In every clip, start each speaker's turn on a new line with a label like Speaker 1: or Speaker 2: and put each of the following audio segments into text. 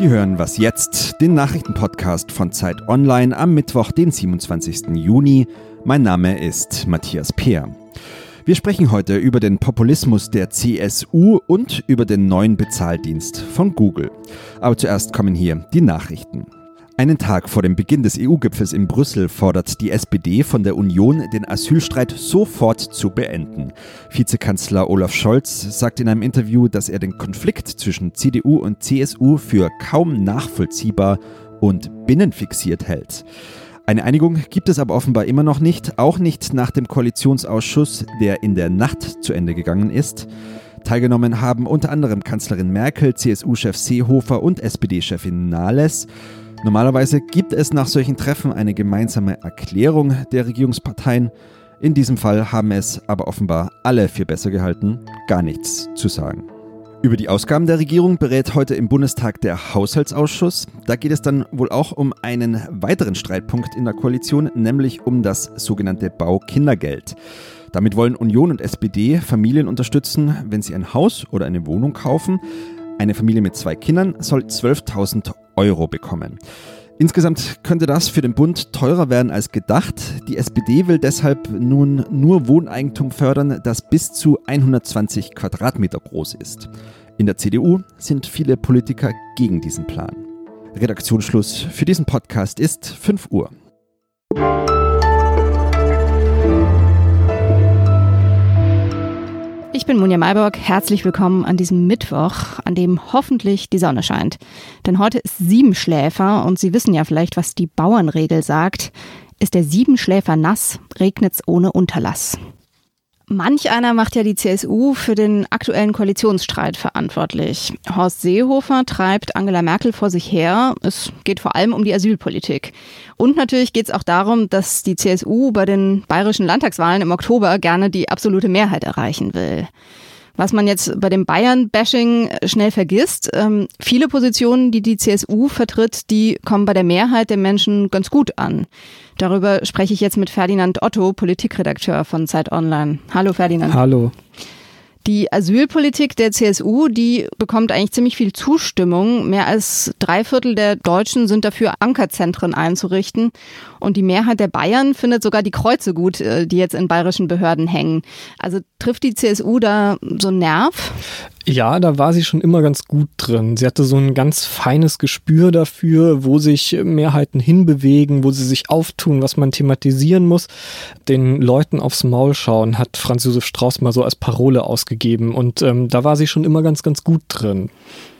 Speaker 1: Sie hören Was jetzt, den Nachrichtenpodcast von Zeit Online am Mittwoch, den 27. Juni. Mein Name ist Matthias Peer. Wir sprechen heute über den Populismus der CSU und über den neuen Bezahldienst von Google. Aber zuerst kommen hier die Nachrichten. Einen Tag vor dem Beginn des EU-Gipfels in Brüssel fordert die SPD von der Union, den Asylstreit sofort zu beenden. Vizekanzler Olaf Scholz sagt in einem Interview, dass er den Konflikt zwischen CDU und CSU für kaum nachvollziehbar und binnenfixiert hält. Eine Einigung gibt es aber offenbar immer noch nicht, auch nicht nach dem Koalitionsausschuss, der in der Nacht zu Ende gegangen ist. Teilgenommen haben unter anderem Kanzlerin Merkel, CSU-Chef Seehofer und SPD-Chefin Nahles. Normalerweise gibt es nach solchen Treffen eine gemeinsame Erklärung der Regierungsparteien. In diesem Fall haben es aber offenbar alle für besser gehalten, gar nichts zu sagen. Über die Ausgaben der Regierung berät heute im Bundestag der Haushaltsausschuss. Da geht es dann wohl auch um einen weiteren Streitpunkt in der Koalition, nämlich um das sogenannte Baukindergeld. Damit wollen Union und SPD Familien unterstützen, wenn sie ein Haus oder eine Wohnung kaufen. Eine Familie mit zwei Kindern soll 12.000 Euro bekommen. Insgesamt könnte das für den Bund teurer werden als gedacht. Die SPD will deshalb nun nur Wohneigentum fördern, das bis zu 120 Quadratmeter groß ist. In der CDU sind viele Politiker gegen diesen Plan. Redaktionsschluss für diesen Podcast ist 5 Uhr.
Speaker 2: Ich bin Munja Mayborg. Herzlich willkommen an diesem Mittwoch, an dem hoffentlich die Sonne scheint. Denn heute ist Siebenschläfer und Sie wissen ja vielleicht, was die Bauernregel sagt. Ist der Siebenschläfer nass, regnet's ohne Unterlass. Manch einer macht ja die CSU für den aktuellen Koalitionsstreit verantwortlich. Horst Seehofer treibt Angela Merkel vor sich her. Es geht vor allem um die Asylpolitik. Und natürlich geht es auch darum, dass die CSU bei den bayerischen Landtagswahlen im Oktober gerne die absolute Mehrheit erreichen will. Was man jetzt bei dem Bayern-Bashing schnell vergisst, ähm, viele Positionen, die die CSU vertritt, die kommen bei der Mehrheit der Menschen ganz gut an. Darüber spreche ich jetzt mit Ferdinand Otto, Politikredakteur von Zeit Online. Hallo Ferdinand.
Speaker 3: Hallo.
Speaker 2: Die Asylpolitik der CSU, die bekommt eigentlich ziemlich viel Zustimmung. Mehr als drei Viertel der Deutschen sind dafür, Ankerzentren einzurichten. Und die Mehrheit der Bayern findet sogar die Kreuze gut, äh, die jetzt in bayerischen Behörden hängen. Also trifft die CSU da so einen Nerv?
Speaker 3: Ja, da war sie schon immer ganz gut drin. Sie hatte so ein ganz feines Gespür dafür, wo sich Mehrheiten hinbewegen, wo sie sich auftun, was man thematisieren muss. Den Leuten aufs Maul schauen, hat Franz Josef Strauß mal so als Parole ausgegeben. Und ähm, da war sie schon immer ganz, ganz gut drin.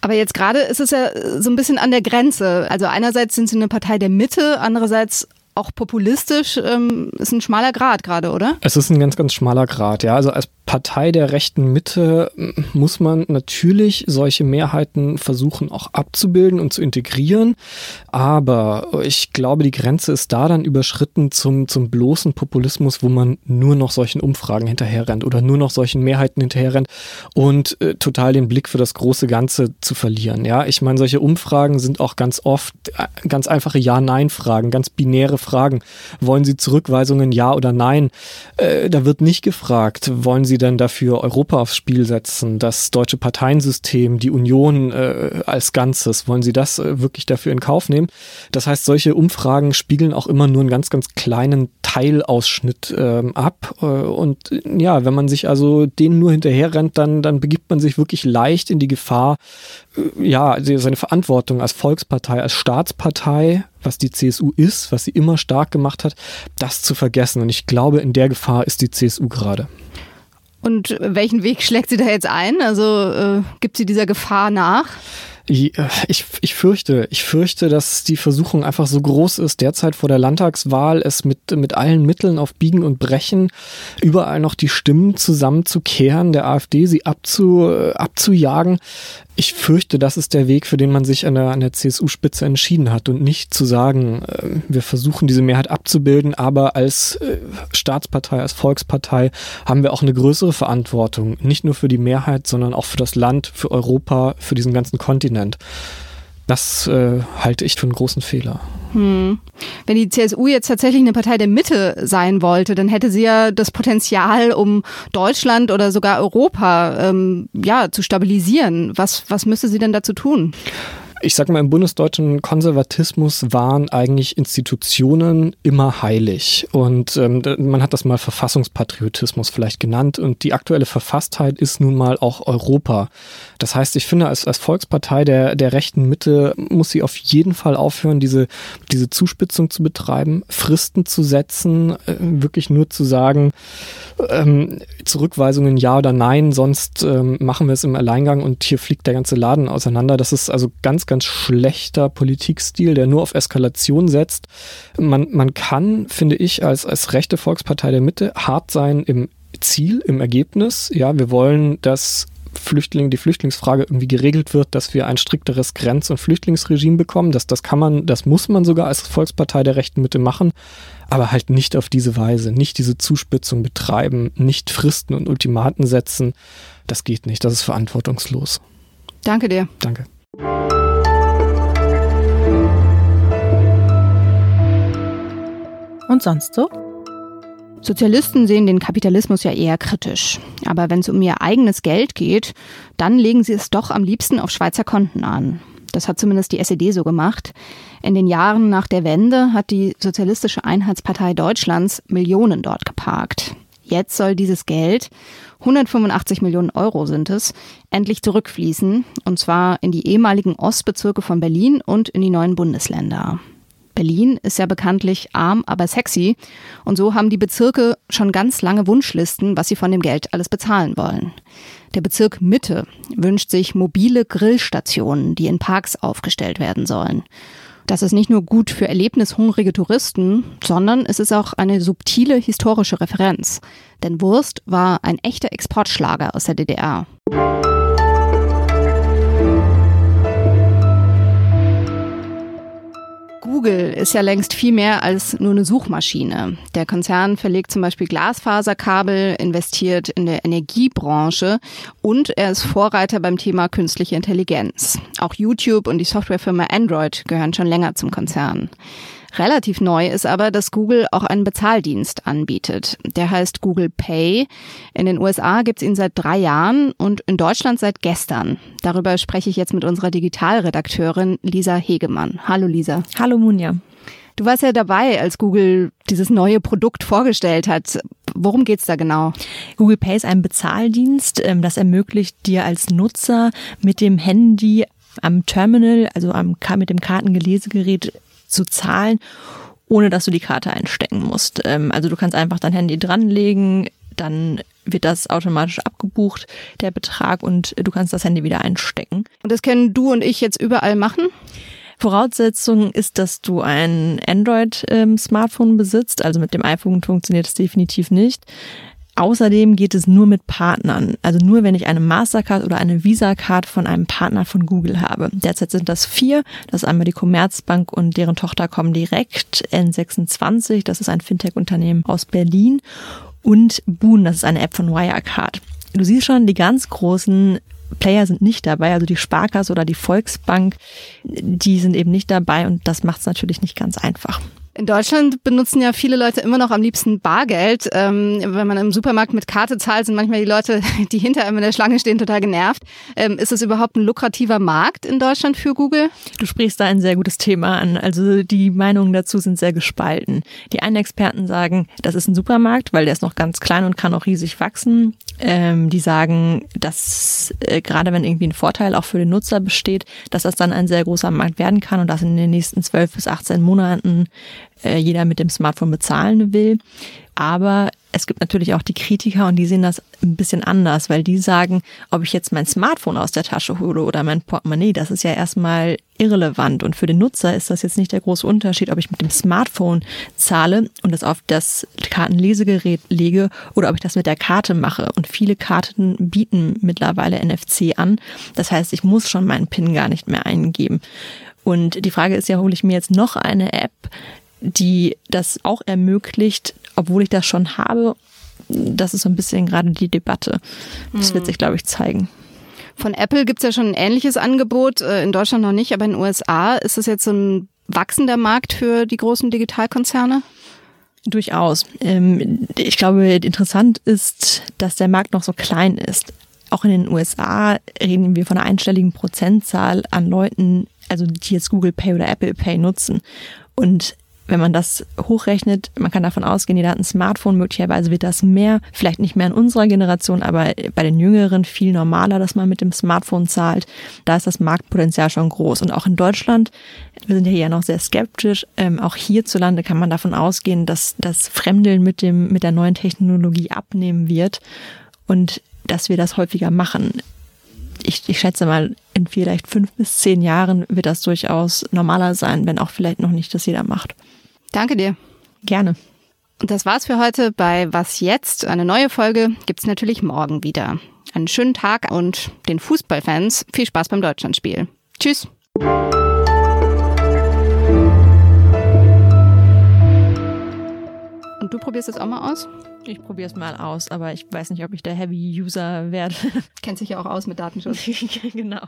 Speaker 2: Aber jetzt gerade ist es ja so ein bisschen an der Grenze. Also einerseits sind sie eine Partei der Mitte, andererseits auch populistisch ähm, ist ein schmaler Grad gerade, oder?
Speaker 3: Es ist ein ganz, ganz schmaler Grad, ja. Also als Partei der rechten Mitte muss man natürlich solche Mehrheiten versuchen auch abzubilden und zu integrieren. Aber ich glaube, die Grenze ist da dann überschritten zum, zum bloßen Populismus, wo man nur noch solchen Umfragen hinterherrennt oder nur noch solchen Mehrheiten hinterherrennt und äh, total den Blick für das große Ganze zu verlieren. Ja, ich meine, solche Umfragen sind auch ganz oft äh, ganz einfache Ja-Nein-Fragen, ganz binäre fragen, wollen Sie Zurückweisungen ja oder nein? Äh, da wird nicht gefragt, wollen Sie denn dafür Europa aufs Spiel setzen, das deutsche Parteiensystem, die Union äh, als Ganzes, wollen Sie das äh, wirklich dafür in Kauf nehmen? Das heißt, solche Umfragen spiegeln auch immer nur einen ganz, ganz kleinen Teilausschnitt ähm, ab. Äh, und ja, wenn man sich also denen nur hinterher rennt, dann, dann begibt man sich wirklich leicht in die Gefahr, äh, ja, seine Verantwortung als Volkspartei, als Staatspartei was die CSU ist, was sie immer stark gemacht hat, das zu vergessen. Und ich glaube, in der Gefahr ist die CSU gerade.
Speaker 2: Und welchen Weg schlägt sie da jetzt ein? Also äh, gibt sie dieser Gefahr nach?
Speaker 3: Ich, ich fürchte, ich fürchte, dass die Versuchung einfach so groß ist, derzeit vor der Landtagswahl es mit, mit allen Mitteln auf Biegen und Brechen überall noch die Stimmen zusammenzukehren, der AfD sie abzu, abzujagen. Ich fürchte, das ist der Weg, für den man sich an der, an der CSU-Spitze entschieden hat und nicht zu sagen, äh, wir versuchen diese Mehrheit abzubilden, aber als äh, Staatspartei, als Volkspartei haben wir auch eine größere Verantwortung, nicht nur für die Mehrheit, sondern auch für das Land, für Europa, für diesen ganzen Kontinent. Das äh, halte ich für einen großen Fehler.
Speaker 2: Hm. Wenn die CSU jetzt tatsächlich eine Partei der Mitte sein wollte, dann hätte sie ja das Potenzial, um Deutschland oder sogar Europa ähm, ja, zu stabilisieren. Was, was müsste sie denn dazu tun?
Speaker 3: Ich sag mal, im bundesdeutschen Konservatismus waren eigentlich Institutionen immer heilig. Und ähm, man hat das mal Verfassungspatriotismus vielleicht genannt. Und die aktuelle Verfasstheit ist nun mal auch Europa. Das heißt, ich finde, als, als Volkspartei der, der rechten Mitte muss sie auf jeden Fall aufhören, diese, diese Zuspitzung zu betreiben, Fristen zu setzen, äh, wirklich nur zu sagen, ähm, Zurückweisungen ja oder nein, sonst ähm, machen wir es im Alleingang und hier fliegt der ganze Laden auseinander. Das ist also ganz, ganz schlechter Politikstil, der nur auf Eskalation setzt. Man, man kann, finde ich, als, als rechte Volkspartei der Mitte hart sein im Ziel, im Ergebnis. Ja, wir wollen, dass Flüchtlinge, die Flüchtlingsfrage irgendwie geregelt wird, dass wir ein strikteres Grenz- und Flüchtlingsregime bekommen. Das, das kann man, das muss man sogar als Volkspartei der rechten Mitte machen, aber halt nicht auf diese Weise, nicht diese Zuspitzung betreiben, nicht Fristen und Ultimaten setzen. Das geht nicht, das ist verantwortungslos.
Speaker 2: Danke dir.
Speaker 3: Danke.
Speaker 2: Und sonst so? Sozialisten sehen den Kapitalismus ja eher kritisch. Aber wenn es um ihr eigenes Geld geht, dann legen sie es doch am liebsten auf Schweizer Konten an. Das hat zumindest die SED so gemacht. In den Jahren nach der Wende hat die Sozialistische Einheitspartei Deutschlands Millionen dort geparkt. Jetzt soll dieses Geld, 185 Millionen Euro sind es, endlich zurückfließen, und zwar in die ehemaligen Ostbezirke von Berlin und in die neuen Bundesländer. Berlin ist ja bekanntlich arm, aber sexy. Und so haben die Bezirke schon ganz lange Wunschlisten, was sie von dem Geld alles bezahlen wollen. Der Bezirk Mitte wünscht sich mobile Grillstationen, die in Parks aufgestellt werden sollen. Das ist nicht nur gut für erlebnishungrige Touristen, sondern es ist auch eine subtile historische Referenz. Denn Wurst war ein echter Exportschlager aus der DDR. Google ist ja längst viel mehr als nur eine Suchmaschine. Der Konzern verlegt zum Beispiel Glasfaserkabel, investiert in der Energiebranche und er ist Vorreiter beim Thema künstliche Intelligenz. Auch YouTube und die Softwarefirma Android gehören schon länger zum Konzern. Relativ neu ist aber, dass Google auch einen Bezahldienst anbietet. Der heißt Google Pay. In den USA gibt es ihn seit drei Jahren und in Deutschland seit gestern. Darüber spreche ich jetzt mit unserer Digitalredakteurin Lisa Hegemann. Hallo Lisa.
Speaker 4: Hallo Munja.
Speaker 2: Du warst ja dabei, als Google dieses neue Produkt vorgestellt hat. Worum geht's da genau?
Speaker 4: Google Pay ist ein Bezahldienst, ähm, das ermöglicht dir als Nutzer mit dem Handy am Terminal, also am, mit dem Kartengelesegerät zu zahlen, ohne dass du die Karte einstecken musst. Ähm, also du kannst einfach dein Handy dranlegen, dann wird das automatisch abgebucht, der Betrag, und du kannst das Handy wieder einstecken.
Speaker 2: Und das können du und ich jetzt überall machen?
Speaker 4: Voraussetzung ist, dass du ein Android-Smartphone ähm, besitzt. Also mit dem iPhone funktioniert es definitiv nicht. Außerdem geht es nur mit Partnern, also nur wenn ich eine Mastercard oder eine Visa-Card von einem Partner von Google habe. Derzeit sind das vier. Das ist einmal die Commerzbank und deren Tochter kommen direkt N26, das ist ein Fintech-Unternehmen aus Berlin und Boon, das ist eine App von Wirecard. Du siehst schon, die ganz großen Player sind nicht dabei, also die Sparkasse oder die Volksbank, die sind eben nicht dabei und das macht es natürlich nicht ganz einfach.
Speaker 2: In Deutschland benutzen ja viele Leute immer noch am liebsten Bargeld. Ähm, wenn man im Supermarkt mit Karte zahlt, sind manchmal die Leute, die hinter einem in der Schlange stehen, total genervt. Ähm, ist es überhaupt ein lukrativer Markt in Deutschland für Google?
Speaker 4: Du sprichst da ein sehr gutes Thema an. Also die Meinungen dazu sind sehr gespalten. Die einen Experten sagen, das ist ein Supermarkt, weil der ist noch ganz klein und kann auch riesig wachsen. Ähm, die sagen, dass äh, gerade wenn irgendwie ein Vorteil auch für den Nutzer besteht, dass das dann ein sehr großer Markt werden kann und dass in den nächsten zwölf bis 18 Monaten äh, jeder mit dem Smartphone bezahlen will. Aber es gibt natürlich auch die Kritiker und die sehen das ein bisschen anders, weil die sagen, ob ich jetzt mein Smartphone aus der Tasche hole oder mein Portemonnaie, das ist ja erstmal irrelevant. Und für den Nutzer ist das jetzt nicht der große Unterschied, ob ich mit dem Smartphone zahle und das auf das Kartenlesegerät lege oder ob ich das mit der Karte mache. Und viele Karten bieten mittlerweile NFC an. Das heißt, ich muss schon meinen PIN gar nicht mehr eingeben. Und die Frage ist ja, hole ich mir jetzt noch eine App, die das auch ermöglicht, obwohl ich das schon habe. Das ist so ein bisschen gerade die Debatte. Das wird hm. sich, glaube ich, zeigen.
Speaker 2: Von Apple gibt es ja schon ein ähnliches Angebot, äh, in Deutschland noch nicht, aber in den USA ist das jetzt so ein wachsender Markt für die großen Digitalkonzerne?
Speaker 4: Durchaus. Ähm, ich glaube, interessant ist, dass der Markt noch so klein ist. Auch in den USA reden wir von einer einstelligen Prozentzahl an Leuten, also die jetzt Google Pay oder Apple Pay nutzen. Und wenn man das hochrechnet, man kann davon ausgehen, jeder hat ein Smartphone, möglicherweise wird das mehr, vielleicht nicht mehr in unserer Generation, aber bei den Jüngeren viel normaler, dass man mit dem Smartphone zahlt. Da ist das Marktpotenzial schon groß. Und auch in Deutschland, wir sind ja hier noch sehr skeptisch, ähm, auch hierzulande kann man davon ausgehen, dass das Fremdeln mit, dem, mit der neuen Technologie abnehmen wird und dass wir das häufiger machen. Ich, ich schätze mal, in vielleicht fünf bis zehn Jahren wird das durchaus normaler sein, wenn auch vielleicht noch nicht das jeder macht.
Speaker 2: Danke dir.
Speaker 4: Gerne.
Speaker 2: Und das war's für heute bei Was jetzt? Eine neue Folge gibt's natürlich morgen wieder. Einen schönen Tag und den Fußballfans viel Spaß beim Deutschlandspiel. Tschüss. Und du probierst es auch mal aus?
Speaker 4: Ich probiere es mal aus, aber ich weiß nicht, ob ich der Heavy User werde.
Speaker 2: Kennt sich ja auch aus mit Datenschutz.
Speaker 4: genau.